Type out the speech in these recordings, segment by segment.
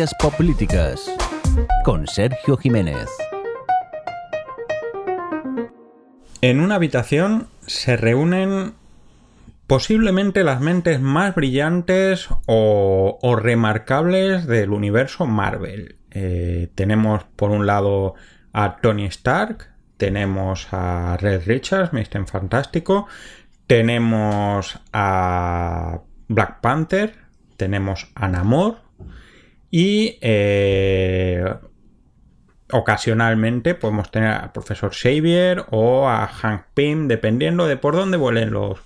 Ciencias Políticas con Sergio Jiménez. En una habitación se reúnen posiblemente las mentes más brillantes o, remarcables del universo Marvel. Eh, tenemos por un lado a Tony Stark, tenemos a Red Richards, Mr. Fantástico, tenemos a Black Panther, tenemos a Namor y eh, ocasionalmente podemos tener al profesor Xavier o a Hank Pym, dependiendo de por dónde vuelen los,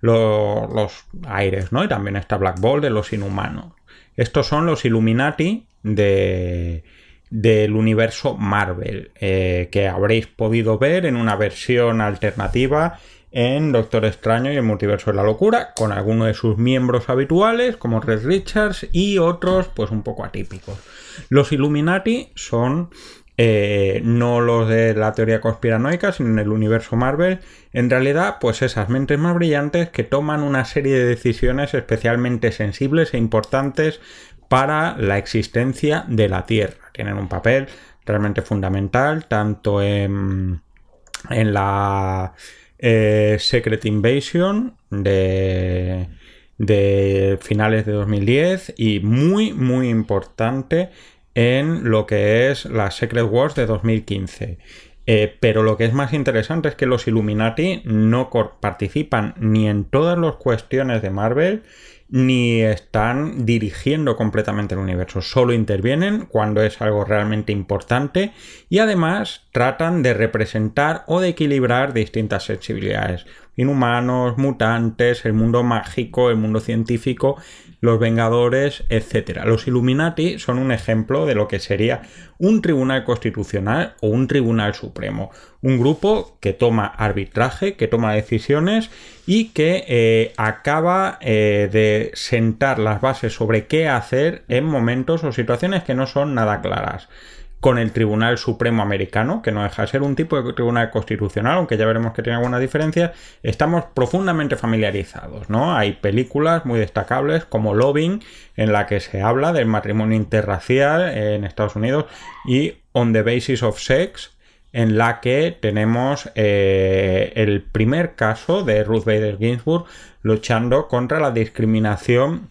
los, aires, ¿no? Y también está Black Bolt de los inhumanos. Estos son los Illuminati de, del universo Marvel, eh, que habréis podido ver en una versión alternativa en Doctor Extraño y el Multiverso de la Locura, con algunos de sus miembros habituales, como Red Richards, y otros, pues un poco atípicos. Los Illuminati son eh, no los de la teoría conspiranoica, sino en el universo Marvel, en realidad, pues esas mentes más brillantes que toman una serie de decisiones especialmente sensibles e importantes para la existencia de la Tierra. Tienen un papel realmente fundamental, tanto en, en la eh, Secret Invasion de, finales de 2010 y muy muy importante en lo que es la Secret Wars de 2015. Eh, pero lo que es más interesante es que los Illuminati no participan ni en todas las cuestiones de Marvel ni están dirigiendo completamente el universo, solo intervienen cuando es algo realmente importante y además tratan de representar o de equilibrar distintas sensibilidades, inhumanos, mutantes, el mundo mágico, el mundo científico, los Vengadores, etc. Los Illuminati son un ejemplo de lo que sería un tribunal constitucional o un tribunal supremo. Un grupo que toma arbitraje, que toma decisiones y que eh, acaba eh, de sentar las bases sobre qué hacer en momentos o situaciones que no son nada claras con el Tribunal Supremo Americano, que no deja de ser un tipo de tribunal constitucional, aunque ya veremos que tiene algunas diferencias, estamos profundamente familiarizados, ¿no? Hay películas muy destacables como Loving, en la que se habla del matrimonio interracial en Estados Unidos, y On the Basis of Sex, en la que tenemos eh, el primer caso de Ruth Bader Ginsburg luchando contra la discriminación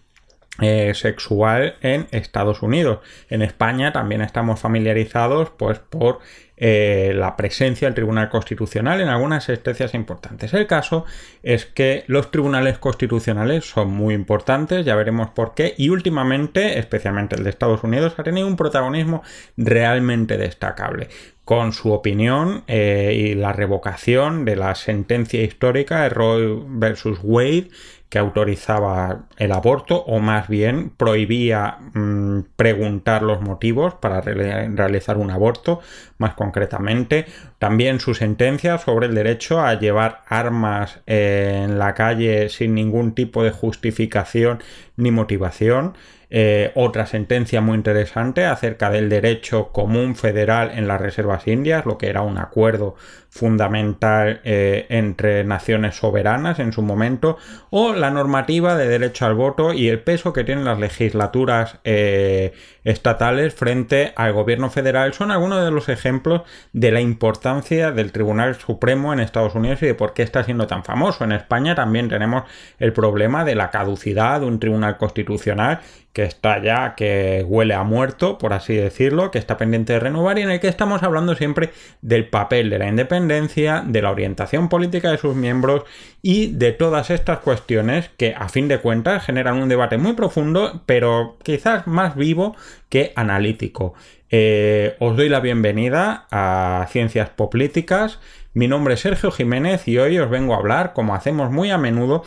eh, sexual en Estados Unidos. En España también estamos familiarizados pues, por eh, la presencia del Tribunal Constitucional en algunas sentencias importantes. El caso es que los tribunales constitucionales son muy importantes, ya veremos por qué, y últimamente, especialmente el de Estados Unidos, ha tenido un protagonismo realmente destacable con su opinión eh, y la revocación de la sentencia histórica de Roe versus Wade que autorizaba el aborto o más bien prohibía mm, preguntar los motivos para realizar un aborto, más concretamente. También su sentencia sobre el derecho a llevar armas en la calle sin ningún tipo de justificación ni motivación. Eh, otra sentencia muy interesante acerca del derecho común federal en las reservas indias, lo que era un acuerdo fundamental eh, entre naciones soberanas en su momento, o la normativa de derecho al voto y el peso que tienen las legislaturas eh, estatales frente al gobierno federal son algunos de los ejemplos de la importancia del Tribunal Supremo en Estados Unidos y de por qué está siendo tan famoso. En España también tenemos el problema de la caducidad de un tribunal constitucional que está ya, que huele a muerto, por así decirlo, que está pendiente de renovar y en el que estamos hablando siempre del papel de la independencia de la orientación política de sus miembros y de todas estas cuestiones que a fin de cuentas generan un debate muy profundo, pero quizás más vivo que analítico. Eh, os doy la bienvenida a Ciencias Políticas. Mi nombre es Sergio Jiménez y hoy os vengo a hablar, como hacemos muy a menudo,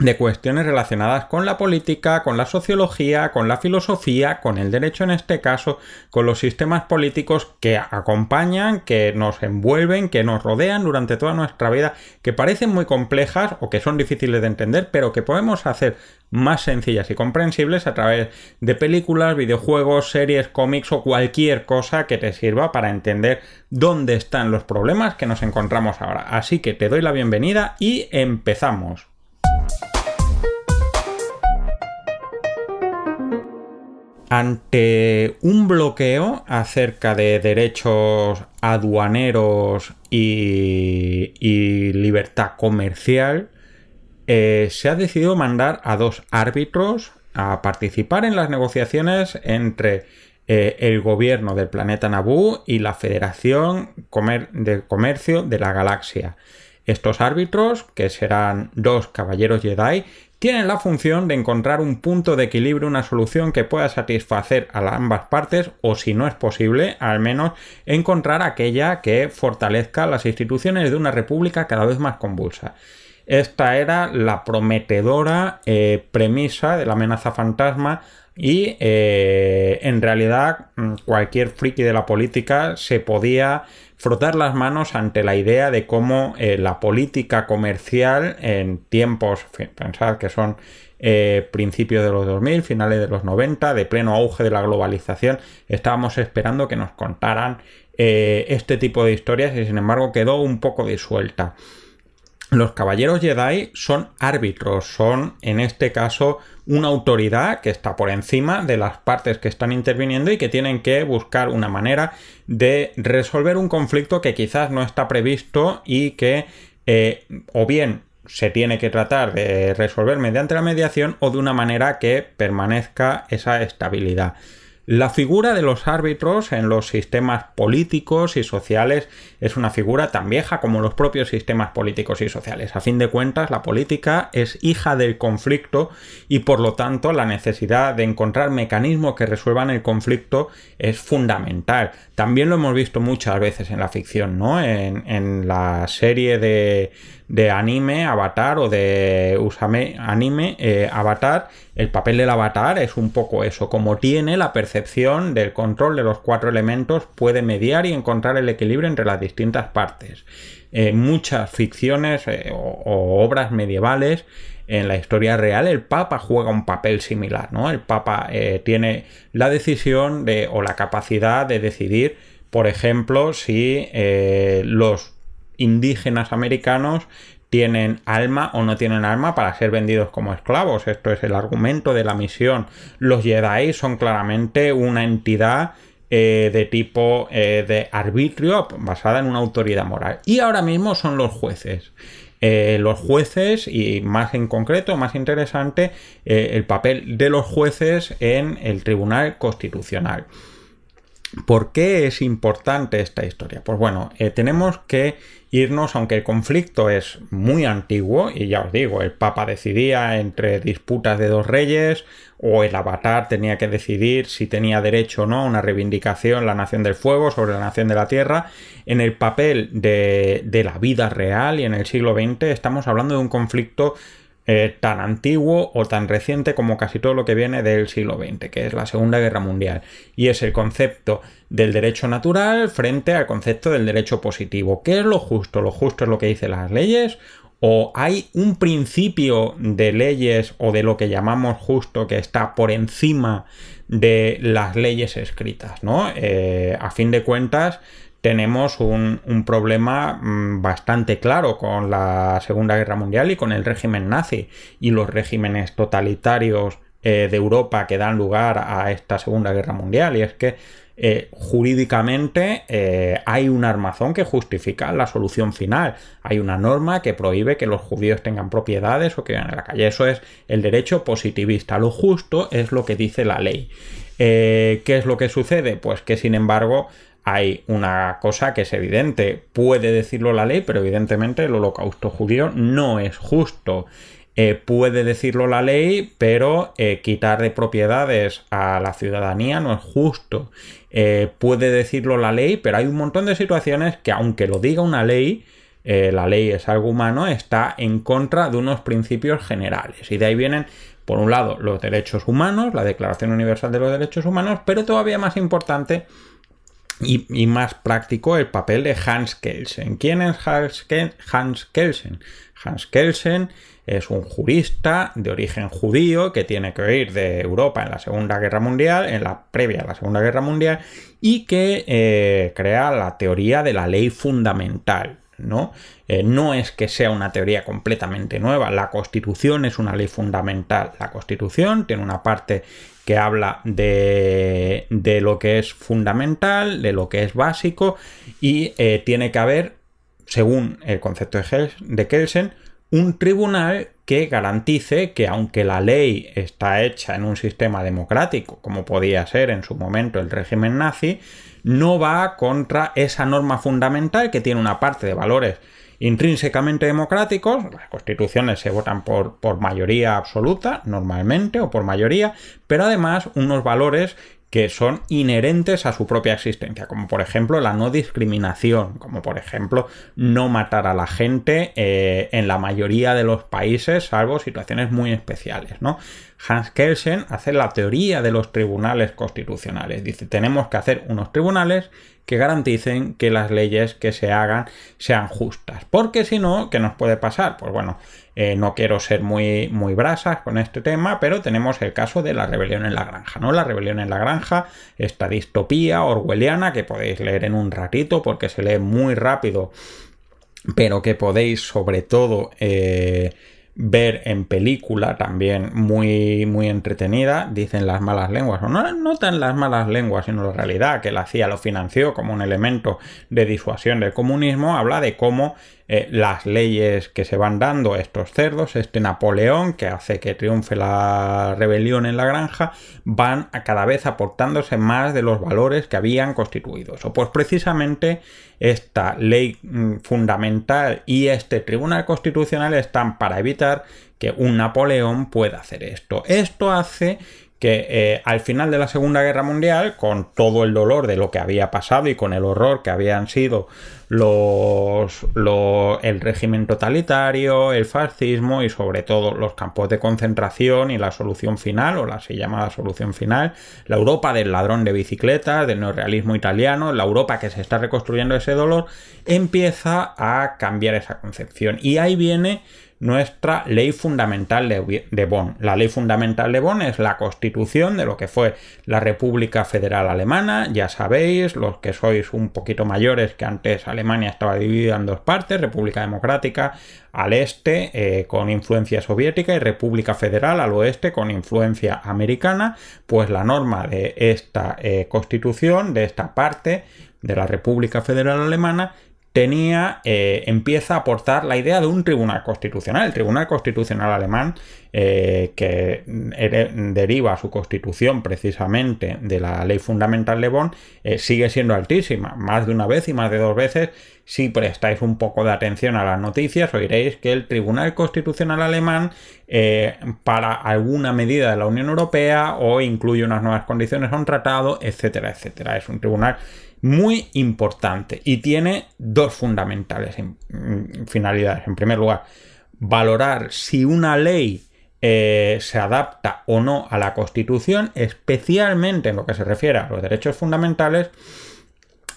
de cuestiones relacionadas con la política, con la sociología, con la filosofía, con el derecho en este caso, con los sistemas políticos que acompañan, que nos envuelven, que nos rodean durante toda nuestra vida, que parecen muy complejas o que son difíciles de entender, pero que podemos hacer más sencillas y comprensibles a través de películas, videojuegos, series, cómics o cualquier cosa que te sirva para entender dónde están los problemas que nos encontramos ahora. Así que te doy la bienvenida y empezamos. Ante un bloqueo acerca de derechos aduaneros y, libertad comercial, eh, se ha decidido mandar a dos árbitros a participar en las negociaciones entre eh, el gobierno del planeta Naboo y la Federación de Comercio de la Galaxia. Estos árbitros, que serán dos caballeros Jedi, tienen la función de encontrar un punto de equilibrio, una solución que pueda satisfacer a ambas partes o si no es posible, al menos encontrar aquella que fortalezca las instituciones de una república cada vez más convulsa. Esta era la prometedora eh, premisa de la amenaza fantasma y eh, en realidad mm, cualquier friki de la política se podía frotar las manos ante la idea de cómo eh, la política comercial en tiempos, pensad que son eh, principios de los 2000, finales de los 90, de pleno auge de la globalización, estábamos esperando que nos contaran este tipo de historias y sin embargo quedó un poco disuelta. Los caballeros Jedi son árbitros, son en este caso una autoridad que está por encima de las partes que están interviniendo y que tienen que buscar una manera de resolver un conflicto que quizás no está previsto y que eh, o bien se tiene que tratar de resolver mediante la mediación o de una manera que permanezca esa estabilidad. La figura de los árbitros en los sistemas políticos y sociales es una figura tan vieja como los propios sistemas políticos y sociales. A fin de cuentas, la política es hija del conflicto y por lo tanto la necesidad de encontrar mecanismos que resuelvan el conflicto es fundamental. También lo hemos visto muchas veces en la ficción, ¿no? En, la serie de, anime Avatar o de Usame anime eh, Avatar, el papel del Avatar es un poco eso, como tiene la percepción del control de los cuatro elementos, puede mediar y encontrar el equilibrio entre las distintas partes. En muchas ficciones eh, o, obras medievales en la historia real el Papa juega un papel similar, ¿no? El Papa eh, tiene la decisión de, o la capacidad de decidir, por ejemplo, si los indígenas americanos tienen alma o no tienen alma para ser vendidos como esclavos. Esto es el argumento de la misión. Los Jedi son claramente una entidad eh, de tipo eh, de arbitrio basada en una autoridad moral. Y ahora mismo son los jueces. Eh, los jueces y más en concreto, más interesante, el papel de los jueces en el Tribunal Constitucional. ¿Por qué es importante esta historia? Pues bueno, tenemos que irnos, aunque el conflicto es muy antiguo, y ya os digo, el Papa decidía entre disputas de dos reyes, o el avatar tenía que decidir si tenía derecho o no a una reivindicación la nación del fuego sobre la nación de la tierra, en el papel de, de la vida real y en el siglo XX estamos hablando de un conflicto eh, tan antiguo o tan reciente como casi todo lo que viene del siglo XX, que es la Segunda Guerra Mundial. Y es el concepto del derecho natural frente al concepto del derecho positivo. ¿Qué es lo justo? ¿Lo justo es lo que dicen las leyes? ¿O hay un principio de leyes o de lo que llamamos justo que está por encima de las leyes escritas? ¿no? Eh, a fin de cuentas, tenemos un, problema mm, bastante claro con la Segunda Guerra Mundial y con el régimen nazi y los regímenes totalitarios eh, de Europa que dan lugar a esta Segunda Guerra Mundial. Y es que eh, jurídicamente eh, hay un armazón que justifica la solución final. Hay una norma que prohíbe que los judíos tengan propiedades o que vivan en la calle. Eso es el derecho positivista. Lo justo es lo que dice la ley. ¿Qué es lo que sucede? Pues que sin embargo hay una cosa que es evidente, puede decirlo la ley, pero evidentemente el holocausto judío no es justo. Eh, puede decirlo la ley, pero eh, de propiedades a la ciudadanía no es justo. Eh, puede decirlo la ley, pero hay un montón de situaciones que aunque lo diga una ley, la ley es algo humano, está en contra de unos principios generales. Y de ahí vienen, por un lado, los derechos humanos, la Declaración Universal de los Derechos Humanos, pero todavía más importante, y, más práctico el papel de Hans Kelsen. ¿Quién es Hans, Kelsen? Hans Kelsen es un jurista de origen judío que tiene que ir de Europa en la Segunda Guerra Mundial, en la previa a la Segunda Guerra Mundial, y que eh, crea la teoría de la ley fundamental. ¿No? Eh, no es que sea una teoría completamente nueva, la Constitución es una ley fundamental. La Constitución tiene una parte que habla de, de, lo que es fundamental, de lo que es básico y eh, tiene que haber, según el concepto de, de Kelsen, un tribunal que garantice que aunque la ley está hecha en un sistema democrático, como podía ser en su momento el régimen nazi, no va contra esa norma fundamental que tiene una parte de valores intrínsecamente democráticos, las constituciones se votan por, por mayoría absoluta, normalmente, o por mayoría, pero además unos valores que son inherentes a su propia existencia, como por ejemplo la no discriminación, como por ejemplo no matar a la gente eh, en la mayoría de los países, salvo situaciones muy especiales, ¿no? Hans Kelsen hace la teoría de los tribunales constitucionales. Dice, tenemos que hacer unos tribunales que garanticen que las leyes que se hagan sean justas. Porque si no, ¿qué nos puede pasar? Pues bueno, eh, no quiero ser muy, muy brasas con este tema, pero tenemos el caso de la rebelión en la granja, ¿no? La rebelión en la granja, esta distopía orwelliana que podéis leer en un ratito porque se lee muy rápido, pero que podéis sobre todo... Eh, ver en película también muy, muy entretenida, dicen las malas lenguas, o no, no tan las malas lenguas, sino la realidad, que la CIA lo financió como un elemento de disuasión del comunismo, habla de cómo eh, las leyes que se van dando estos cerdos, este Napoleón que hace que triunfe la rebelión en la granja, van a cada vez aportándose más de los valores que habían constituido. O pues precisamente esta ley mm, fundamental y este tribunal constitucional están para evitar que un Napoleón pueda hacer esto. Esto hace que eh, al final de la Segunda Guerra Mundial, con todo el dolor de lo que había pasado y con el horror que habían sido los, el régimen totalitario, el fascismo y sobre todo los campos de concentración y la solución final, o la así llamada solución final, la Europa del ladrón de bicicletas, del neorealismo italiano, la Europa que se está reconstruyendo ese dolor, empieza a cambiar esa concepción. Y ahí viene nuestra ley fundamental de, Bonn. La ley fundamental de Bonn es la constitución de lo que fue la República Federal Alemana. Ya sabéis, los que sois un poquito mayores, que antes Alemania estaba dividida en dos partes, República Democrática al este eh, con influencia soviética y República Federal al oeste con influencia americana, pues la norma de esta eh, constitución, de esta parte de la República Federal Alemana, tenía, eh, empieza a aportar la idea de un tribunal constitucional. El tribunal constitucional alemán, eh, que deriva su constitución precisamente de la ley fundamental de Bonn, eh, sigue siendo altísima. Más de una vez y más de dos veces, si prestáis un poco de atención a las noticias, oiréis que el tribunal constitucional alemán, para alguna medida de la Unión Europea, o incluye unas nuevas condiciones a un tratado, etcétera, etcétera. Es un tribunal muy importante y tiene dos fundamentales mm, finalidades. En primer lugar, valorar si una ley eh, se adapta o no a la Constitución, especialmente en lo que se refiere a los derechos fundamentales.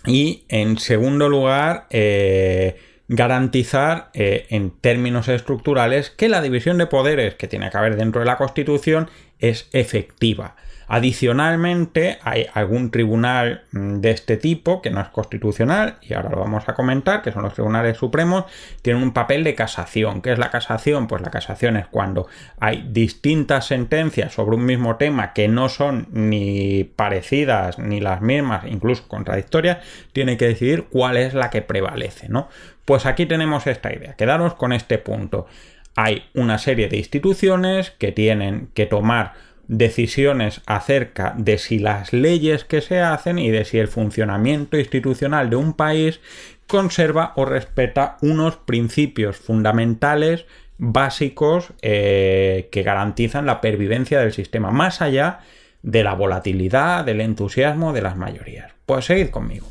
Y en segundo lugar, eh, garantizar eh, en términos estructurales que la división de poderes que tiene que haber dentro de la Constitución es efectiva. Adicionalmente, hay algún tribunal mm, de este tipo que no es constitucional, y ahora lo vamos a comentar, que son los tribunales supremos, tienen un papel de casación. ¿Qué es la casación? Pues la casación es cuando hay distintas sentencias sobre un mismo tema que no son ni parecidas ni las mismas, incluso contradictorias, tiene que decidir cuál es la que prevalece, ¿no? Pues aquí tenemos esta idea. Quedaros con este punto. Hay una serie de instituciones que tienen que tomar decisiones acerca de si las leyes que se hacen y de si el funcionamiento institucional de un país conserva o respeta unos principios fundamentales básicos eh, que garantizan la pervivencia del sistema, más allá de la volatilidad, del entusiasmo de las mayorías. Pues seguid conmigo.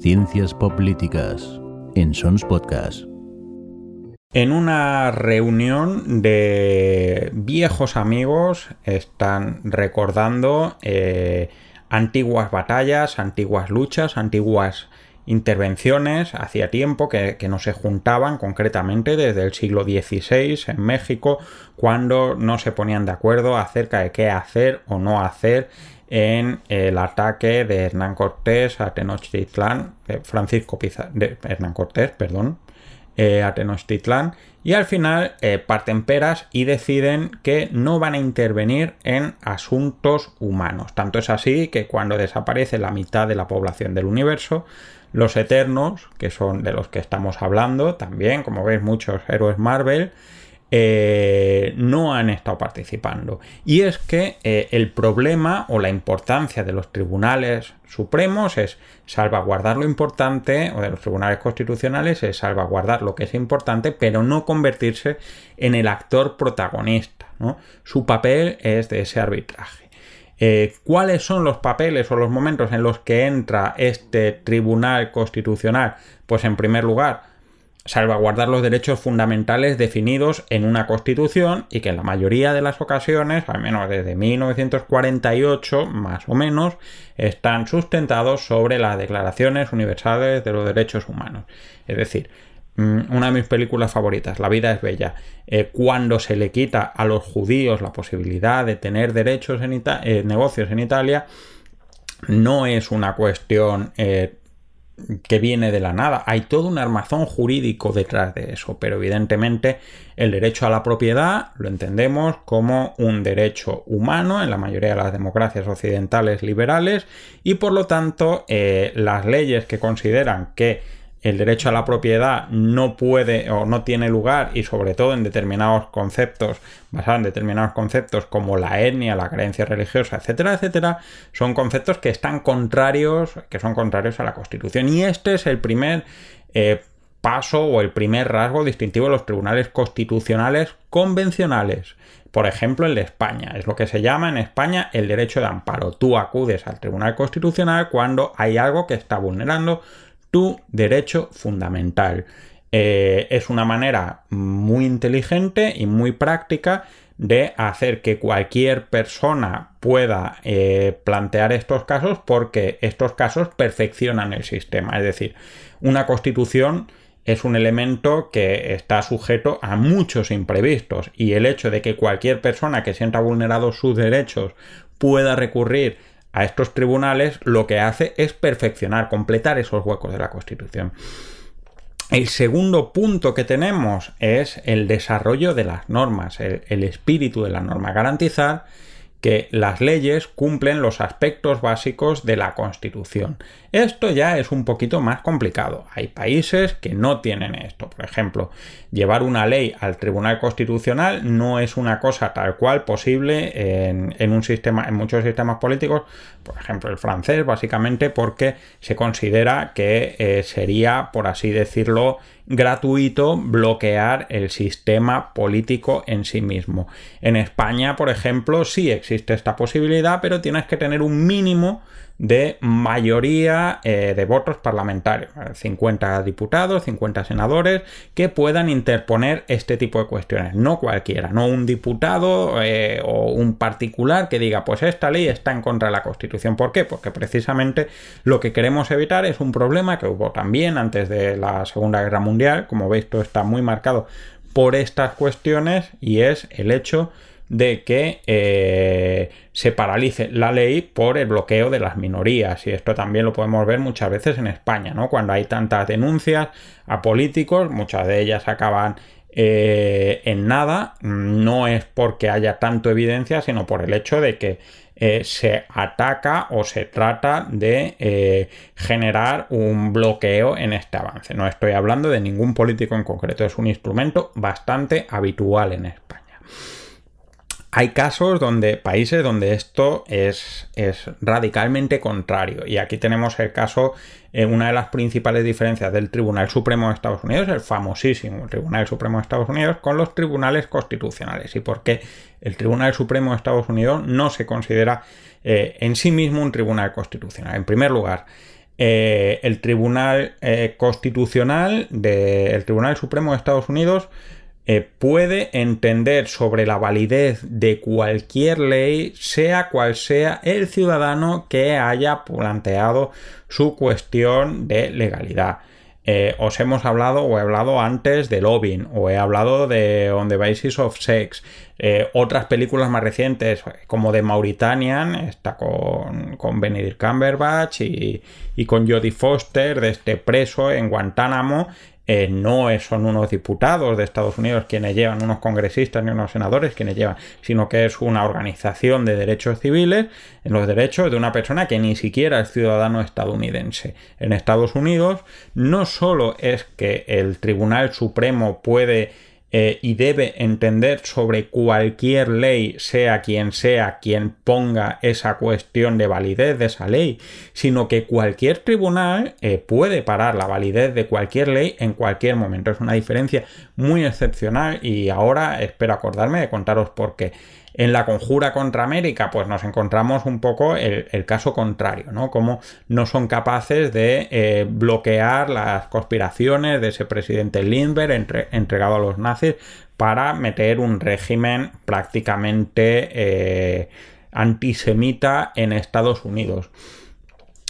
Ciencias Políticas en Sons Podcast en una reunión de viejos amigos están recordando eh, antiguas batallas, antiguas luchas, antiguas intervenciones. Hacía tiempo que, no se juntaban concretamente desde el siglo XVI en México cuando no se ponían de acuerdo acerca de qué hacer o no hacer en el ataque de Hernán Cortés a Tenochtitlán, Francisco Pizarro, de Hernán Cortés, perdón, Tenochtitlán y al final parten peras y deciden que no van a intervenir en asuntos humanos. Tanto es así que cuando desaparece la mitad de la población del universo, los Eternos, que son de los que estamos hablando, también, como veis, muchos héroes Marvel, eh, no han estado participando. Y es que eh, el problema o la importancia de los tribunales supremos es salvaguardar lo importante, o de los tribunales constitucionales es salvaguardar lo que es importante, pero no convertirse en el actor protagonista. Su papel es de ese arbitraje. Eh, ¿Cuáles son los papeles o los momentos en los que entra este tribunal constitucional? Pues en primer lugar, salvaguardar los derechos fundamentales definidos en una constitución y que en la mayoría de las ocasiones, al menos desde 1948 más o menos, están sustentados sobre las declaraciones universales de los derechos humanos. Es decir, mm, una de mis películas favoritas, La vida es bella, eh, cuando se le quita a los judíos la posibilidad de tener derechos en eh, negocios en Italia, no es una cuestión eh, que viene de la nada. Hay todo un armazón jurídico detrás de eso, pero evidentemente el derecho a la propiedad lo entendemos como un derecho humano en la mayoría de las democracias occidentales liberales y por lo tanto eh, las leyes que consideran que el derecho a la propiedad no puede o no tiene lugar y sobre todo en determinados conceptos, basados en determinados conceptos como la etnia, la creencia religiosa, etcétera, etcétera, son conceptos que están contrarios, que son contrarios a la Constitución. Y este es el primer eh, paso o el primer rasgo distintivo de los tribunales constitucionales convencionales. Por ejemplo, el de España. Es lo que se llama en España el derecho de amparo. Tú acudes al Tribunal Constitucional cuando hay algo que está vulnerando tu derecho fundamental. Eh, es una manera muy inteligente y muy práctica de hacer que cualquier persona pueda eh, plantear estos casos porque estos casos perfeccionan el sistema. Es decir, una constitución es un elemento que está sujeto a muchos imprevistos y el hecho de que cualquier persona que sienta vulnerados sus derechos pueda recurrir a estos tribunales lo que hace es perfeccionar, completar esos huecos de la Constitución. El segundo punto que tenemos es el desarrollo de las normas, el, espíritu de la norma, garantizar que las leyes cumplen los aspectos básicos de la Constitución. Esto ya es un poquito más complicado. Hay países que no tienen esto. Por ejemplo, llevar una ley al Tribunal Constitucional no es una cosa tal cual posible en, un sistema, en muchos sistemas políticos, por ejemplo el francés, básicamente porque se considera que eh, sería, por así decirlo, gratuito bloquear el sistema político en sí mismo. En España, por ejemplo, sí existe esta posibilidad, pero tienes que tener un mínimo de mayoría eh, de votos parlamentarios, 50 diputados, 50 senadores que puedan interponer este tipo de cuestiones, no cualquiera, no un diputado eh, o un particular que diga pues esta ley está en contra de la Constitución. ¿Por qué? Porque precisamente lo que queremos evitar es un problema que hubo también antes de la Segunda Guerra Mundial, como veis todo está muy marcado por estas cuestiones y es el hecho de que eh, se paralice la ley por el bloqueo de las minorías. Y esto también lo podemos ver muchas veces en España, ¿no? Cuando hay tantas denuncias a políticos, muchas de ellas acaban eh, en nada. No es porque haya tanto evidencia, sino por el hecho de que eh, se ataca o se trata de generar un bloqueo en este avance. No estoy hablando de ningún político en concreto, es un instrumento bastante habitual en España. Hay casos donde, países donde esto es, es radicalmente contrario. Y aquí tenemos el caso, eh, una de las principales diferencias del Tribunal Supremo de Estados Unidos, el famosísimo Tribunal Supremo de Estados Unidos, con los tribunales constitucionales. Y por qué el Tribunal Supremo de Estados Unidos no se considera eh, en sí mismo un tribunal constitucional. En primer lugar, eh, el Tribunal Constitucional del Tribunal Supremo de Estados Unidos eh, puede entender sobre la validez de cualquier ley, sea cual sea el ciudadano que haya planteado su cuestión de legalidad. Eh, os hemos hablado o he hablado antes de lobbying o he hablado de On the Basis of Sex. Eh, otras películas más recientes como de Mauritanian, está con, con Benedict Cumberbatch y, y con Jodie Foster de este preso en Guantánamo eh, no son unos diputados de Estados Unidos quienes llevan, unos congresistas ni unos senadores quienes llevan, sino que es una organización de derechos civiles en los derechos de una persona que ni siquiera es ciudadano estadounidense. En Estados Unidos no solo es que el Tribunal Supremo puede eh, y debe entender sobre cualquier ley, sea quien sea quien ponga esa cuestión de validez de esa ley, sino que cualquier tribunal eh, puede parar la validez de cualquier ley en cualquier momento. Es una diferencia muy excepcional y ahora espero acordarme de contaros por qué. En la conjura contra América, pues nos encontramos un poco el, caso contrario, ¿no? Como no son capaces de eh, bloquear las conspiraciones de ese presidente Lindbergh entregado a los nazis para meter un régimen prácticamente eh, antisemita en Estados Unidos.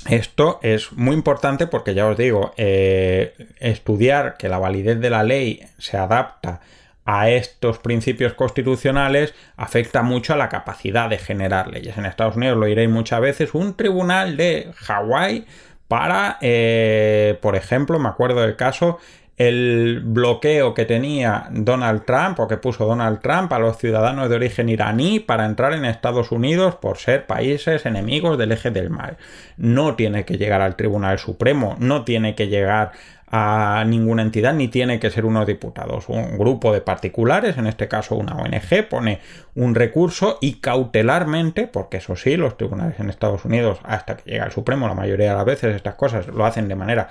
Esto es muy importante porque ya os digo, eh, estudiar que la validez de la ley se adapta a estos principios constitucionales afecta mucho a la capacidad de generar leyes. En Estados Unidos lo diréis muchas veces, un tribunal de Hawái para, eh, por ejemplo, me acuerdo del caso, el bloqueo que tenía Donald Trump o que puso Donald Trump a los ciudadanos de origen iraní para entrar en Estados Unidos por ser países enemigos del eje del mal. No tiene que llegar al Tribunal Supremo, no tiene que llegar a ninguna entidad ni tiene que ser unos diputados. Un grupo de particulares, en este caso una ONG, pone un recurso y cautelarmente, porque eso sí, los tribunales en Estados Unidos, hasta que llega al Supremo, la mayoría de las veces estas cosas lo hacen de manera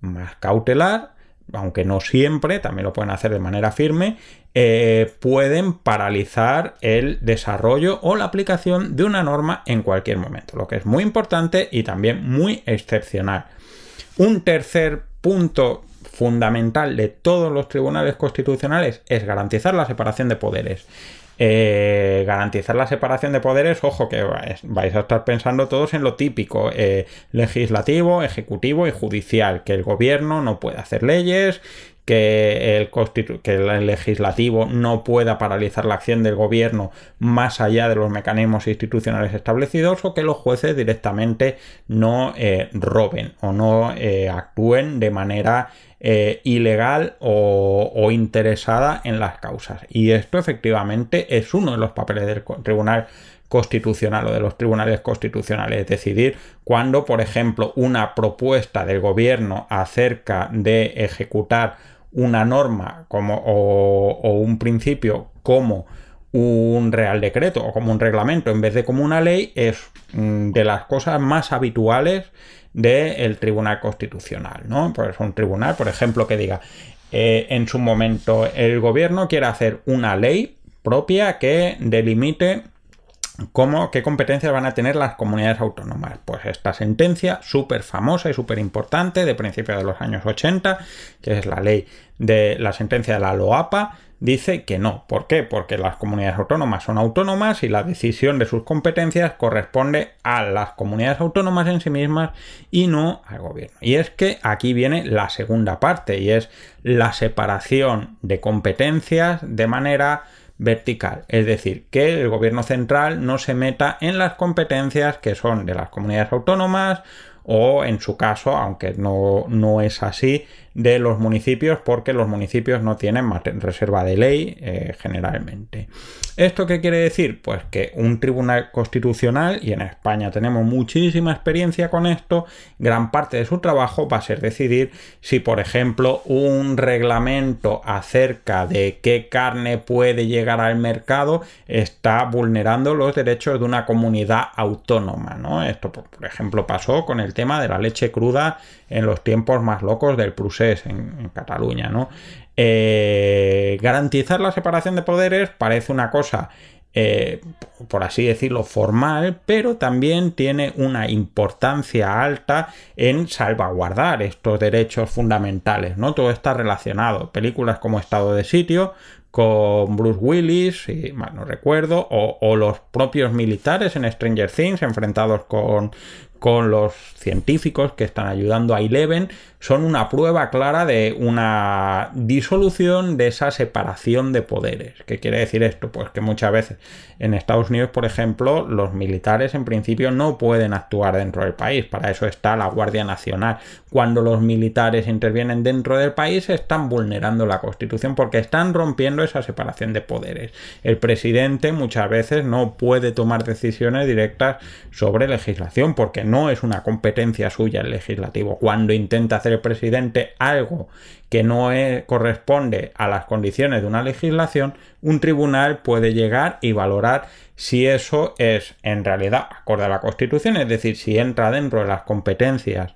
más cautelar, aunque no siempre, también lo pueden hacer de manera firme, eh, pueden paralizar el desarrollo o la aplicación de una norma en cualquier momento, lo que es muy importante y también muy excepcional. Un tercer punto fundamental de todos los tribunales constitucionales es garantizar la separación de poderes. Eh, garantizar la separación de poderes, ojo que vais a estar pensando todos en lo típico, eh, legislativo, ejecutivo y judicial, que el gobierno no puede hacer leyes, que el, que el legislativo no pueda paralizar la acción del gobierno más allá de los mecanismos institucionales establecidos o que los jueces directamente no eh, roben o no eh, actúen de manera eh, ilegal o, o, interesada en las causas. Y esto efectivamente es uno de los papeles del Tribunal Constitucional o de los tribunales constitucionales. Decidir cuando, por ejemplo, una propuesta del gobierno acerca de ejecutar una norma como, o, un principio como un real decreto o como un reglamento en vez de como una ley es mm, de las cosas más habituales del Tribunal Constitucional, ¿no? Pues un tribunal, por ejemplo, que diga eh, en su momento el gobierno quiere hacer una ley propia que delimite ¿Cómo, ¿Qué competencias van a tener las comunidades autónomas? Pues esta sentencia súper famosa y súper importante de principios de los años 80, que es la ley de la sentencia de la LOAPA, dice que no. ¿Por qué? Porque las comunidades autónomas son autónomas y la decisión de sus competencias corresponde a las comunidades autónomas en sí mismas y no al gobierno. Y es que aquí viene la segunda parte y es la separación de competencias de manera vertical, es decir, que el gobierno central no se meta en las competencias que son de las comunidades autónomas o en su caso, aunque no, no es así, de los municipios porque los municipios no tienen reserva de ley eh, generalmente. ¿Esto qué quiere decir? Pues que un tribunal constitucional, y en España tenemos muchísima experiencia con esto, gran parte de su trabajo va a ser decidir si, por ejemplo, un reglamento acerca de qué carne puede llegar al mercado está vulnerando los derechos de una comunidad autónoma. ¿no? Esto, por ejemplo, pasó con el tema de la leche cruda en los tiempos más locos del Prusés en, Cataluña. ¿no? Eh, garantizar la separación de poderes parece una cosa, eh, por así decirlo, formal, pero también tiene una importancia alta en salvaguardar estos derechos fundamentales, ¿no? Todo está relacionado. Películas como Estado de Sitio, con Bruce Willis, si mal no recuerdo, o, los propios militares en Stranger Things enfrentados con, con los científicos que están ayudando a Eleven son una prueba clara de una disolución de esa separación de poderes. ¿Qué quiere decir esto? Pues que muchas veces en Estados Unidos, por ejemplo, los militares en principio no pueden actuar dentro del país. Para eso está la Guardia Nacional. Cuando los militares intervienen dentro del país están vulnerando la Constitución porque están rompiendo esa separación de poderes. El presidente muchas veces no puede tomar decisiones directas sobre legislación porque no es una competencia suya el legislativo. Cuando intenta hacer el presidente algo que no corresponde a las condiciones de una legislación, un tribunal puede llegar y valorar si eso es en realidad acorde a la Constitución, es decir, si entra dentro de las competencias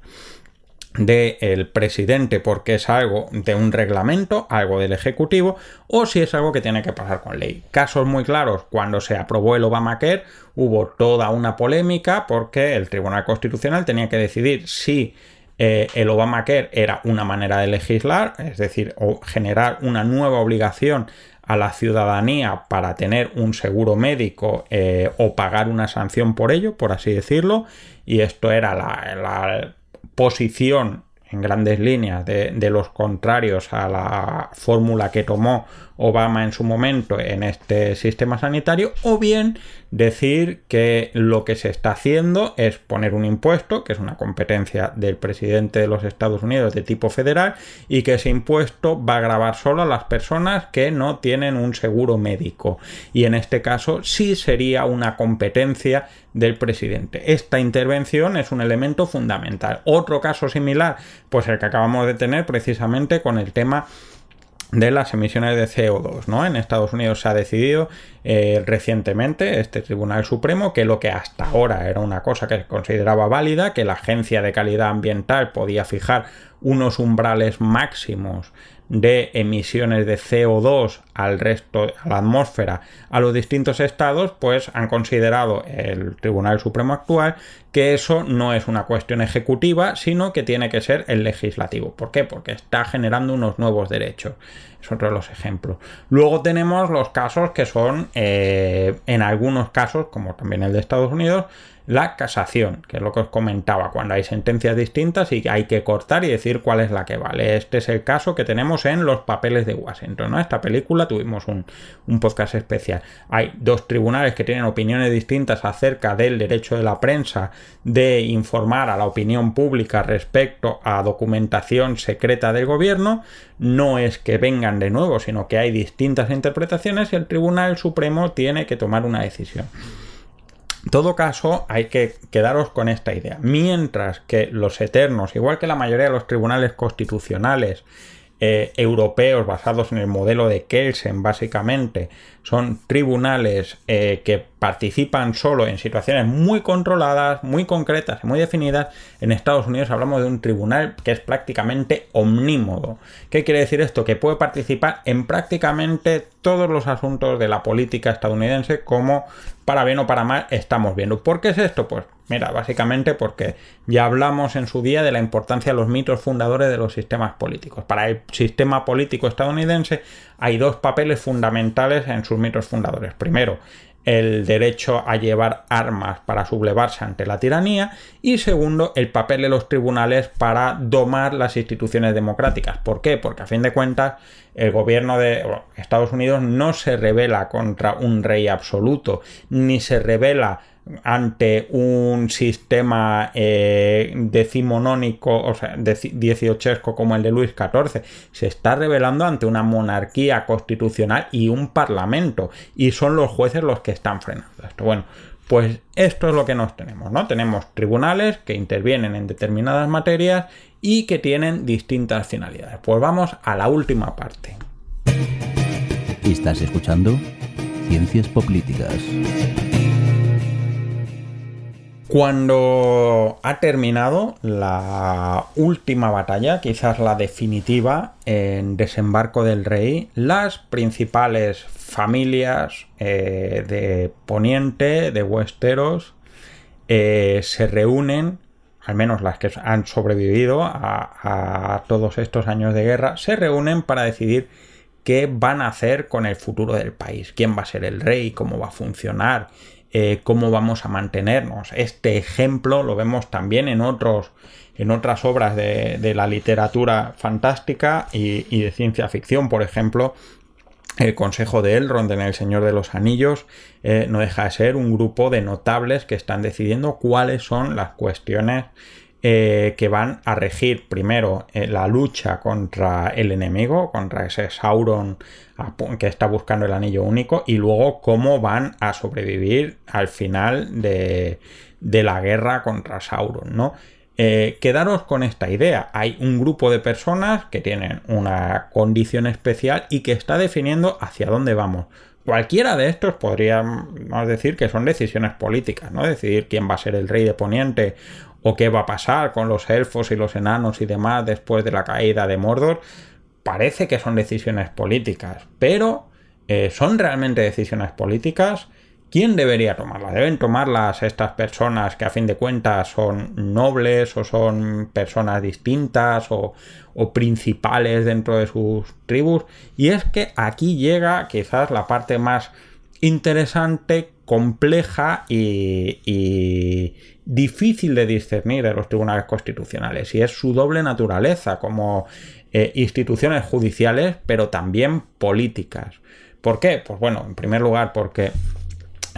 del presidente porque es algo de un reglamento, algo del Ejecutivo, o si es algo que tiene que pasar con ley. Casos muy claros, cuando se aprobó el Obamacare, hubo toda una polémica porque el Tribunal Constitucional tenía que decidir si eh, el Obamacare era una manera de legislar, es decir, o generar una nueva obligación a la ciudadanía para tener un seguro médico eh, o pagar una sanción por ello, por así decirlo, y esto era la posición en grandes líneas de, los contrarios a la fórmula que tomó Obama en su momento en este sistema sanitario, o bien decir que lo que se está haciendo es poner un impuesto, que es una competencia del presidente de los Estados Unidos de tipo federal, y que ese impuesto va a grabar solo a las personas que no tienen un seguro médico. Y en este caso sí sería una competencia del presidente. Esta intervención es un elemento fundamental. Otro caso similar, pues el que acabamos de tener precisamente con el tema de las emisiones de CO2. ¿no? En Estados Unidos se ha decidido eh, recientemente este Tribunal Supremo que lo que hasta ahora era una cosa que se consideraba válida, que la Agencia de Calidad Ambiental podía fijar unos umbrales máximos de emisiones de CO2 al resto, a la atmósfera, a los distintos estados, pues han considerado el Tribunal Supremo actual que eso no es una cuestión ejecutiva, sino que tiene que ser el legislativo. ¿Por qué? Porque está generando unos nuevos derechos. Es otro de los ejemplos. Luego tenemos los casos que son, eh, en algunos casos, como también el de Estados Unidos, la casación, que es lo que os comentaba, cuando hay sentencias distintas y hay que cortar y decir cuál es la que vale. Este es el caso que tenemos en Los Papeles de Washington. ¿no? Esta película tuvimos un, un podcast especial. Hay dos tribunales que tienen opiniones distintas acerca del derecho de la prensa de informar a la opinión pública respecto a documentación secreta del gobierno. No es que vengan de nuevo, sino que hay distintas interpretaciones y el Tribunal Supremo tiene que tomar una decisión todo caso, hay que quedaros con esta idea. Mientras que los eternos, igual que la mayoría de los tribunales constitucionales eh, europeos basados en el modelo de Kelsen, básicamente, son tribunales eh, que participan solo en situaciones muy controladas, muy concretas y muy definidas. En Estados Unidos hablamos de un tribunal que es prácticamente omnímodo. ¿Qué quiere decir esto? Que puede participar en prácticamente todos los asuntos de la política estadounidense como para bien o para mal estamos viendo. ¿Por qué es esto? Pues mira, básicamente porque ya hablamos en su día de la importancia de los mitos fundadores de los sistemas políticos. Para el sistema político estadounidense hay dos papeles fundamentales en sus mitos fundadores. Primero, el derecho a llevar armas para sublevarse ante la tiranía y segundo el papel de los tribunales para domar las instituciones democráticas. ¿Por qué? Porque a fin de cuentas el gobierno de Estados Unidos no se revela contra un rey absoluto ni se revela ante un sistema eh, decimonónico, o sea, dieciochesco como el de Luis XIV, se está revelando ante una monarquía constitucional y un parlamento, y son los jueces los que están frenando esto. Bueno, pues esto es lo que nos tenemos, ¿no? Tenemos tribunales que intervienen en determinadas materias y que tienen distintas finalidades. Pues vamos a la última parte. Estás escuchando Ciencias Políticas. Cuando ha terminado la última batalla, quizás la definitiva, en Desembarco del Rey, las principales familias eh, de Poniente, de Westeros, eh, se reúnen, al menos las que han sobrevivido a, a todos estos años de guerra, se reúnen para decidir qué van a hacer con el futuro del país, quién va a ser el rey, cómo va a funcionar, eh, cómo vamos a mantenernos. Este ejemplo lo vemos también en otros en otras obras de, la literatura fantástica y, de ciencia ficción, por ejemplo, el Consejo de Elrond en El Señor de los Anillos eh, no deja de ser un grupo de notables que están decidiendo cuáles son las cuestiones eh, que van a regir primero eh, la lucha contra el enemigo, contra ese Sauron que está buscando el anillo único, y luego cómo van a sobrevivir al final de, de la guerra contra Sauron, ¿no? Eh, quedaros con esta idea. Hay un grupo de personas que tienen una condición especial y que está definiendo hacia dónde vamos. Cualquiera de estos podríamos decir que son decisiones políticas, ¿no? Decidir quién va a ser el rey de Poniente o qué va a pasar con los elfos y los enanos y demás después de la caída de Mordor. Parece que son decisiones políticas, pero eh, ¿son realmente decisiones políticas? ¿Quién debería tomarlas? ¿Deben tomarlas estas personas que a fin de cuentas son nobles o son personas distintas o, principales dentro de sus tribus? Y es que aquí llega quizás la parte más interesante, compleja y, difícil de discernir de los tribunales constitucionales y es su doble naturaleza como eh, instituciones judiciales pero también políticas. ¿Por qué? Pues bueno, en primer lugar porque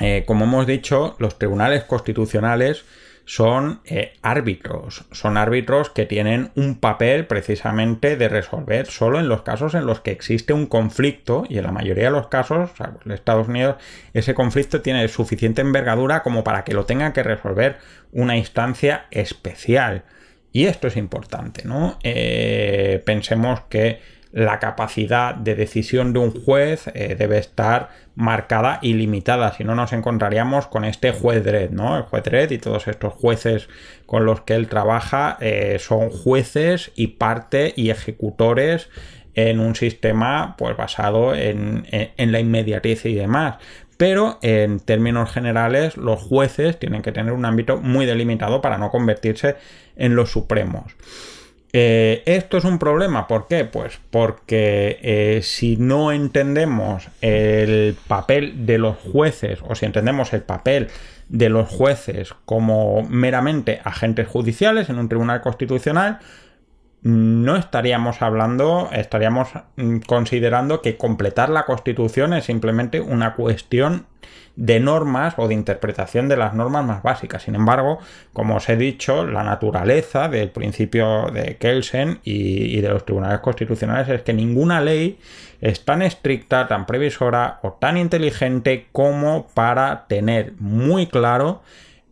eh, como hemos dicho, los tribunales constitucionales son eh, árbitros, son árbitros que tienen un papel precisamente de resolver solo en los casos en los que existe un conflicto y en la mayoría de los casos, en Estados Unidos, ese conflicto tiene suficiente envergadura como para que lo tenga que resolver una instancia especial. Y esto es importante, ¿no? Eh, pensemos que la capacidad de decisión de un juez eh, debe estar marcada y limitada, si no nos encontraríamos con este juez Dredd, ¿no? El juez Dredd y todos estos jueces con los que él trabaja eh, son jueces y parte y ejecutores en un sistema pues basado en, en la inmediatez y demás pero en términos generales los jueces tienen que tener un ámbito muy delimitado para no convertirse en los supremos. Eh, esto es un problema, ¿por qué? Pues porque eh, si no entendemos el papel de los jueces o si entendemos el papel de los jueces como meramente agentes judiciales en un tribunal constitucional, no estaríamos hablando, estaríamos mm, considerando que completar la constitución es simplemente una cuestión de normas o de interpretación de las normas más básicas. Sin embargo, como os he dicho, la naturaleza del principio de Kelsen y, de los tribunales constitucionales es que ninguna ley es tan estricta, tan previsora o tan inteligente como para tener muy claro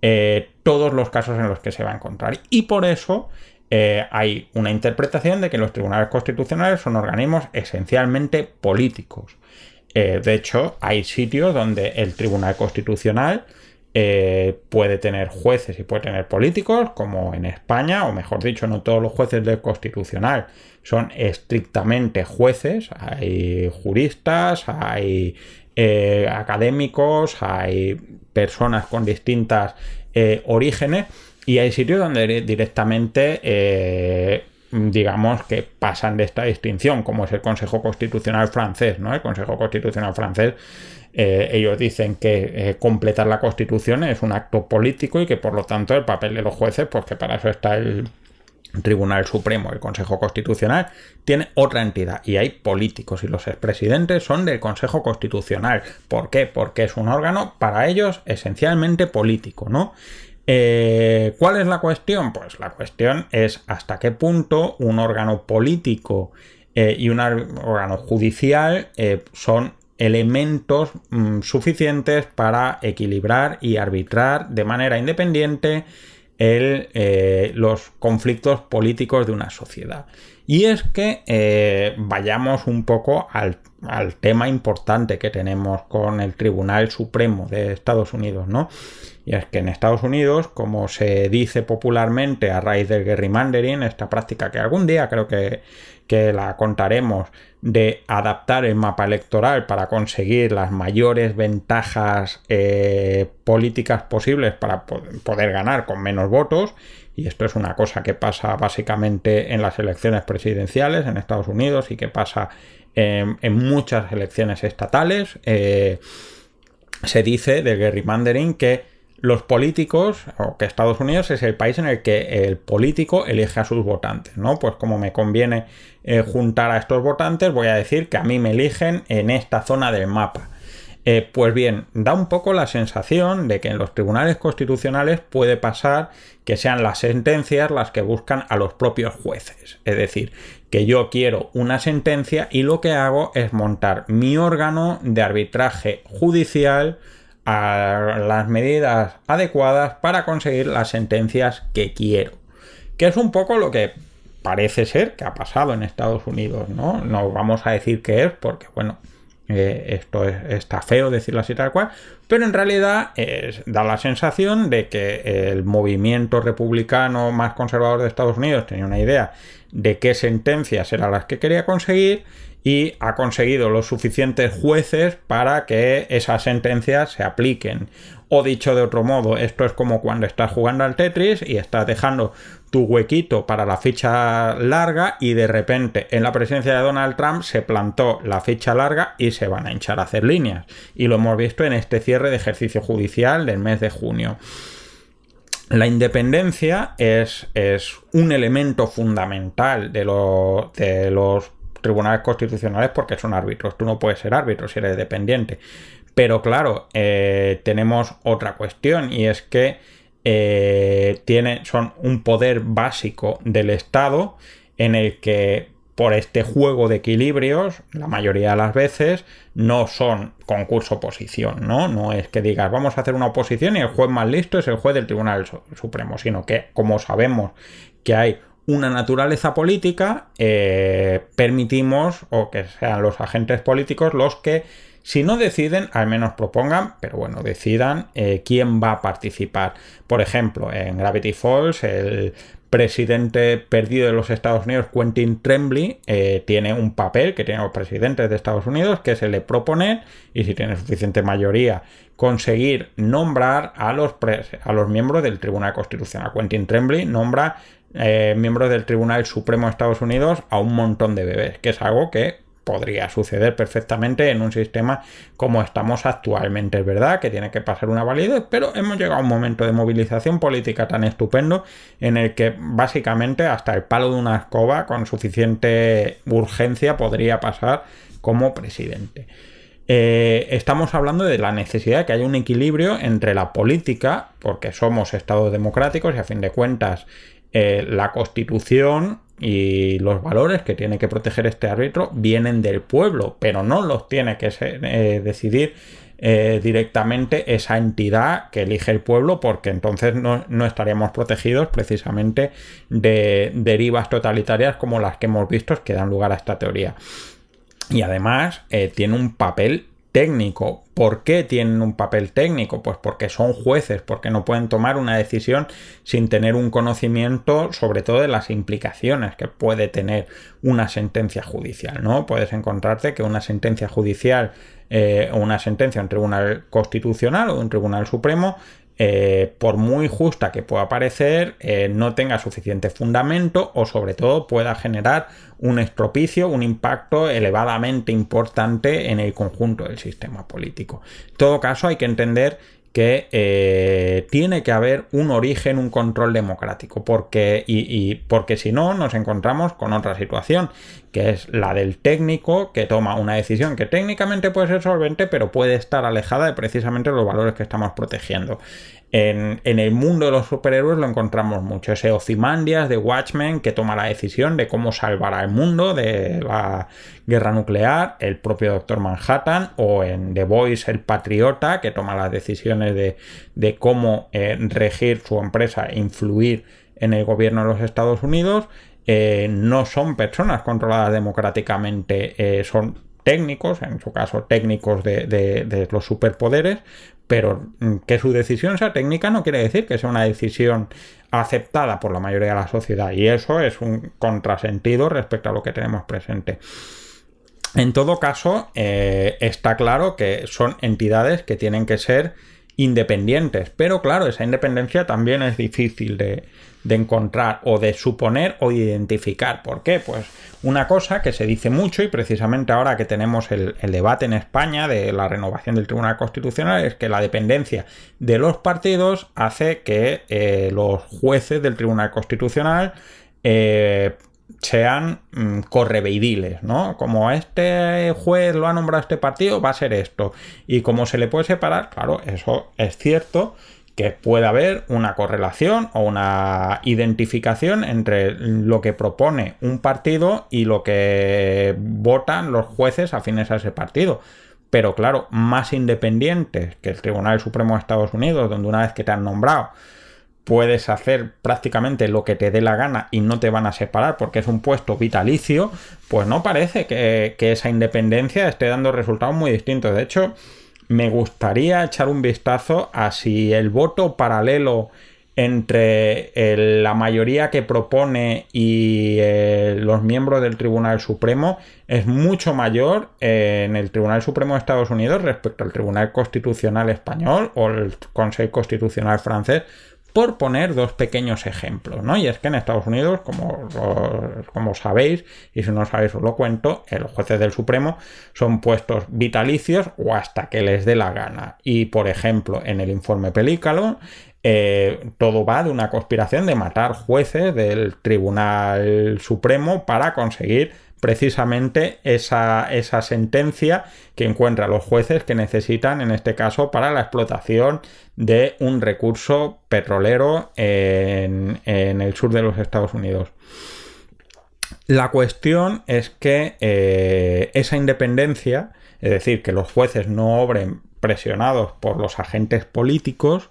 eh, todos los casos en los que se va a encontrar. Y por eso eh, hay una interpretación de que los tribunales constitucionales son organismos esencialmente políticos. Eh, de hecho, hay sitios donde el Tribunal Constitucional eh, puede tener jueces y puede tener políticos, como en España, o mejor dicho, no todos los jueces del Constitucional son estrictamente jueces, hay juristas, hay académicos, hay personas con distintas orígenes y hay sitios donde directamente digamos, que pasan de esta distinción, como es el Consejo Constitucional francés, ¿no? El Consejo Constitucional francés, eh, ellos dicen que eh, completar la Constitución es un acto político y que por lo tanto el papel de los jueces, pues que para eso está el Tribunal Supremo, el Consejo Constitucional, tiene otra entidad y hay políticos y los expresidentes son del Consejo Constitucional. ¿Por qué? Porque es un órgano para ellos esencialmente político, ¿no? Eh, ¿Cuál es la cuestión? Pues la cuestión es hasta qué punto un órgano político eh, y un órgano judicial eh, son elementos mm, suficientes para equilibrar y arbitrar de manera independiente los conflictos políticos de una sociedad. Y es que vayamos un poco al, al, tema importante que tenemos con el Tribunal Supremo de Estados Unidos, ¿no? Y es que en Estados Unidos, como se dice popularmente a raíz del gerrymandering, esta práctica que algún día creo que, la contaremos, de adaptar el mapa electoral para conseguir las mayores ventajas eh, políticas posibles para poder ganar con menos votos, y esto es una cosa que pasa básicamente en las elecciones presidenciales en Estados Unidos y que pasa en, muchas elecciones estatales. Eh, se dice del gerrymandering que los políticos, o que Estados Unidos es el país en el que el político elige a sus votantes, ¿no? Pues como me conviene eh, juntar a estos votantes, voy a decir que a mí me eligen en esta zona del mapa. Eh, pues bien, da un poco la sensación de que en los tribunales constitucionales puede pasar que sean las sentencias las que buscan a los propios jueces. Es decir, que yo quiero una sentencia y lo que hago es montar mi órgano de arbitraje judicial las medidas adecuadas para conseguir las sentencias que quiero. Que es un poco lo que parece ser que ha pasado en Estados Unidos, ¿no? No vamos a decir que es porque, bueno, eh, esto está feo decirlo así tal cual, pero en realidad da la sensación de que el movimiento republicano más conservador de Estados Unidos tenía una idea de qué sentencias eran las que quería conseguir y ha conseguido los suficientes jueces para que esas sentencias se apliquen. O dicho de otro modo, esto es como cuando estás jugando al Tetris y estás dejando tu huequito para la ficha larga y de repente en la presidencia de Donald Trump se plantó la ficha larga y se van a hinchar a hacer líneas. Y lo hemos visto en este cierre de ejercicio judicial del mes de junio. La independencia es, es un elemento fundamental de, de los tribunales constitucionales porque son árbitros. Tú no puedes ser árbitro si eres dependiente. Pero claro, eh, tenemos otra cuestión y es que eh, tiene, son un poder básico del Estado en el que por este juego de equilibrios, la mayoría de las veces no son concurso-oposición, ¿no? No es que digas vamos a hacer una oposición y el juez más listo es el juez del Tribunal Supremo, sino que como sabemos que hay una naturaleza política, eh, permitimos o que sean los agentes políticos los que si no deciden, al menos propongan, pero bueno, decidan eh, quién va a participar. Por ejemplo, en Gravity Falls, el presidente perdido de los Estados Unidos, Quentin Tremblay, eh, tiene un papel que tienen los presidentes de Estados Unidos, que se le propone, y si tiene suficiente mayoría, conseguir nombrar a los, a los miembros del Tribunal Constitucional. Quentin Tremblay nombra eh, miembros del Tribunal Supremo de Estados Unidos a un montón de bebés, que es algo que podría suceder perfectamente en un sistema como estamos actualmente. Es verdad que tiene que pasar una validez, pero hemos llegado a un momento de movilización política tan estupendo en el que básicamente hasta el palo de una escoba con suficiente urgencia podría pasar como presidente. Eh, estamos hablando de la necesidad de que haya un equilibrio entre la política, porque somos estados democráticos y a fin de cuentas eh, la constitución y los valores que tiene que proteger este árbitro vienen del pueblo, pero no los tiene que eh, decidir eh, directamente esa entidad que elige el pueblo, porque entonces no, estaríamos protegidos precisamente de derivas totalitarias como las que hemos visto que dan lugar a esta teoría. Y además tiene un papel técnico. ¿Por qué tienen un papel técnico? Pues porque son jueces, porque no pueden tomar una decisión sin tener un conocimiento sobre todo de las implicaciones que puede tener una sentencia judicial, ¿no? Puedes encontrarte que una sentencia judicial eh, una sentencia en un tribunal constitucional o un tribunal supremo eh, por muy justa que pueda parecer, eh, no tenga suficiente fundamento o sobre todo pueda generar un estropicio, un impacto elevadamente importante en el conjunto del sistema político. En todo caso, hay que entender que eh, tiene que haber un origen, un control democrático, porque, y, porque si no nos encontramos con otra situación, que es la del técnico que toma una decisión que técnicamente puede ser solvente, pero puede estar alejada de precisamente los valores que estamos protegiendo. En, el mundo de los superhéroes lo encontramos mucho. Ese Ozymandias de Watchmen que toma la decisión de cómo salvar al mundo de la guerra nuclear, el propio Doctor Manhattan, o en The Voice el Patriota que toma las decisiones de, cómo eh, regir su empresa e influir en el gobierno de los Estados Unidos. Eh, no son personas controladas democráticamente, eh, son técnicos, en su caso técnicos de, los superpoderes, pero mm, que su decisión sea técnica no quiere decir que sea una decisión aceptada por la mayoría de la sociedad y eso es un contrasentido respecto a lo que tenemos presente. En todo caso, eh, está claro que son entidades que tienen que ser independientes. Pero claro, esa independencia también es difícil de, encontrar o de suponer o de identificar. ¿Por qué? Pues una cosa que se dice mucho y precisamente ahora que tenemos el, debate en España de la renovación del Tribunal Constitucional es que la dependencia de los partidos hace que eh, los jueces del Tribunal Constitucional eh, sean mm, correveidiles, ¿no? Como este juez lo ha nombrado este partido, va a ser esto. Y como se le puede separar, claro, eso es cierto que puede haber una correlación o una identificación entre lo que propone un partido y lo que votan los jueces afines a ese partido. Pero claro, más independientes que el Tribunal Supremo de Estados Unidos, donde una vez que te han nombrado, puedes hacer prácticamente lo que te dé la gana y no te van a separar porque es un puesto vitalicio, pues no parece que, esa independencia esté dando resultados muy distintos. De hecho, me gustaría echar un vistazo a si el voto paralelo entre la mayoría que propone y eh, los miembros del Tribunal Supremo es mucho mayor en el Tribunal Supremo de Estados Unidos respecto al Tribunal Constitucional Español o el Consejo Constitucional francés por poner dos pequeños ejemplos, ¿no? Y es que en Estados Unidos, como, como sabéis, y si no sabéis os lo cuento, los jueces del Supremo son puestos vitalicios o hasta que les dé la gana. Y por ejemplo, en el informe Pelícalo, eh, todo va de una conspiración de matar jueces del Tribunal Supremo para conseguir precisamente esa, esa, sentencia que encuentra los jueces que necesitan en este caso para la explotación de un recurso petrolero en, el sur de los Estados Unidos. La cuestión es que eh, esa independencia, es decir, que los jueces no obren presionados por los agentes políticos,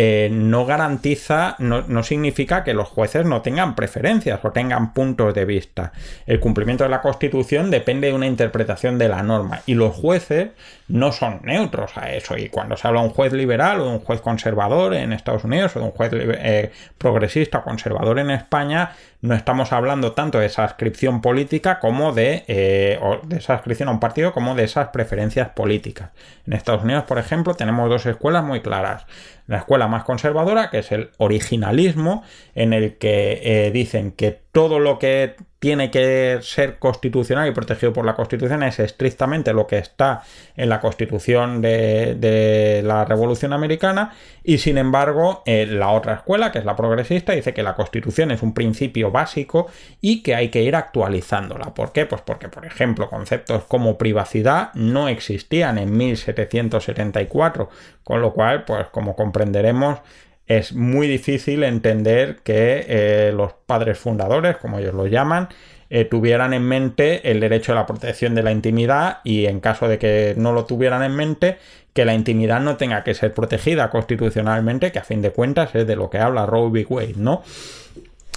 eh, no garantiza, no, significa que los jueces no tengan preferencias o tengan puntos de vista. El cumplimiento de la Constitución depende de una interpretación de la norma y los jueces no son neutros a eso. Y cuando se habla de un juez liberal o de un juez conservador en Estados Unidos o de un juez eh, progresista o conservador en España, no estamos hablando tanto de esa ascripción política como de, eh, de esa ascripción a un partido como de esas preferencias políticas. En Estados Unidos, por ejemplo, tenemos dos escuelas muy claras la escuela más conservadora, que es el originalismo, en el que eh, dicen que todo lo que tiene que ser constitucional y protegido por la Constitución es estrictamente lo que está en la Constitución de, la Revolución Americana y sin embargo eh, la otra escuela, que es la progresista, dice que la Constitución es un principio básico y que hay que ir actualizándola. ¿Por qué? Pues porque, por ejemplo, conceptos como privacidad no existían en 1774, con lo cual, pues como comprenderemos, es muy difícil entender que eh, los padres fundadores, como ellos lo llaman, eh, tuvieran en mente el derecho a la protección de la intimidad y en caso de que no lo tuvieran en mente, que la intimidad no tenga que ser protegida constitucionalmente, que a fin de cuentas es de lo que habla Roe v. Wade, ¿no?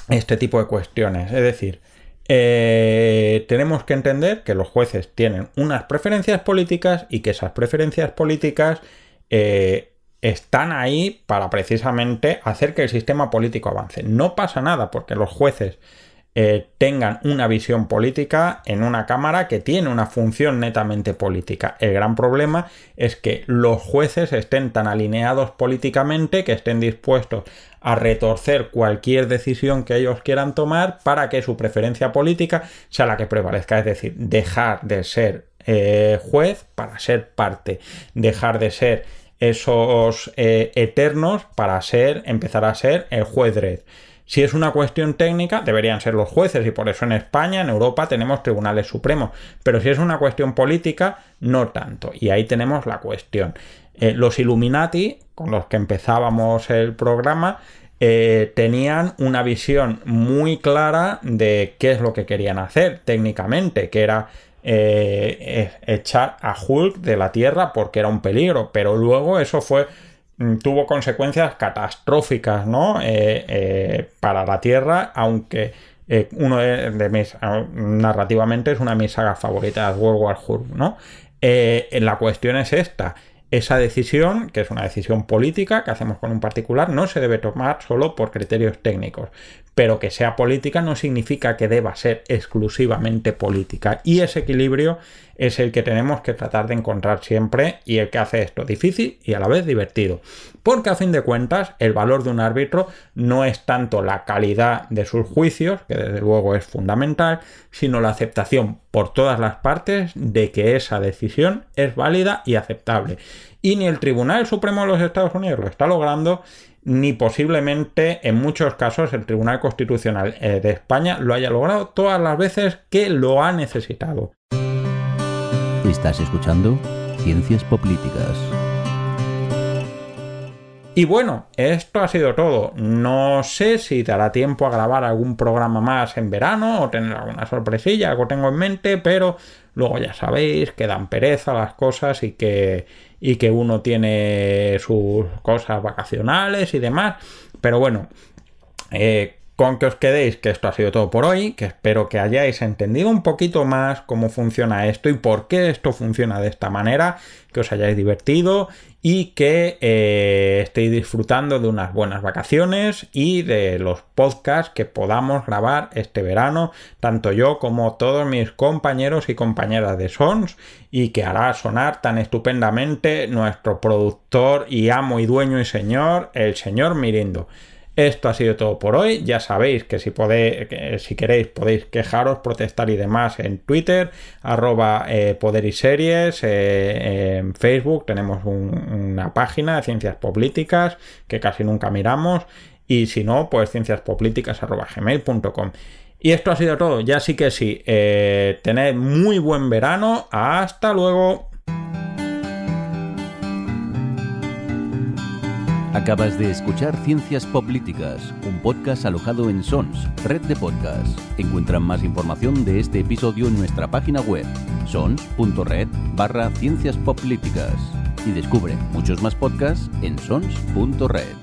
Este tipo de cuestiones. Es decir, eh, tenemos que entender que los jueces tienen unas preferencias políticas y que esas preferencias políticas están ahí para precisamente hacer que el sistema político avance. No pasa nada porque los jueces eh, tengan una visión política en una Cámara que tiene una función netamente política. El gran problema es que los jueces estén tan alineados políticamente que estén dispuestos a retorcer cualquier decisión que ellos quieran tomar para que su preferencia política sea la que prevalezca. Es decir, dejar de ser eh, juez para ser parte, dejar de ser esos eh, eternos para ser, empezar a ser el juez Dredd. Si es una cuestión técnica, deberían ser los jueces y por eso en España, en Europa, tenemos tribunales supremos. Pero si es una cuestión política, no tanto. Y ahí tenemos la cuestión. Eh, los Illuminati, con los que empezábamos el programa, eh, tenían una visión muy clara de qué es lo que querían hacer técnicamente, que era eh, echar a Hulk de la Tierra porque era un peligro, pero luego eso fue mm, tuvo consecuencias catastróficas, ¿no? Eh, eh, para la Tierra, aunque uno de, mis narrativamente es una de mis sagas favoritas, World War Hulk, ¿no? la cuestión es esta. Esa decisión, que es una decisión política que hacemos con un particular, no se debe tomar solo por criterios técnicos. Pero que sea política no significa que deba ser exclusivamente política. Y ese equilibrio es el que tenemos que tratar de encontrar siempre y el que hace esto difícil y a la vez divertido. Porque a fin de cuentas el valor de un árbitro no es tanto la calidad de sus juicios, que desde luego es fundamental, sino la aceptación por todas las partes de que esa decisión es válida y aceptable. Y ni el Tribunal Supremo de los Estados Unidos lo está logrando, ni posiblemente en muchos casos el Tribunal Constitucional eh, de España lo haya logrado todas las veces que lo ha necesitado. Estás escuchando Ciencias Políticas. Y bueno, esto ha sido todo. No sé si dará tiempo a grabar algún programa más en verano o tener alguna sorpresilla, algo tengo en mente, pero luego ya sabéis que dan pereza las cosas y que, y que uno tiene sus cosas vacacionales y demás. Pero bueno, eh, con que os quedéis, que esto ha sido todo por hoy, que espero que hayáis entendido un poquito más cómo funciona esto y por qué esto funciona de esta manera, que os hayáis divertido y que eh, estéis disfrutando de unas buenas vacaciones y de los podcasts que podamos grabar este verano, tanto yo como todos mis compañeros y compañeras de Sons, y que hará sonar tan estupendamente nuestro productor y amo y dueño y señor, el señor Mirindo. Esto ha sido todo por hoy. Ya sabéis que si podéis, si queréis, podéis quejaros, protestar y demás en Twitter, arroba eh, poder y series, eh, en Facebook tenemos una página de ciencias políticas que casi nunca miramos. Y si no, pues gmail.com Y esto ha sido todo. Ya sí que sí. Eh, tened muy buen verano. Hasta luego. Acabas de escuchar Ciencias Políticas, un podcast alojado en Sons, red de podcasts. Encuentran más información de este episodio en nuestra página web, sons.red barra ciencias políticas. Y descubre muchos más podcasts en sons.red.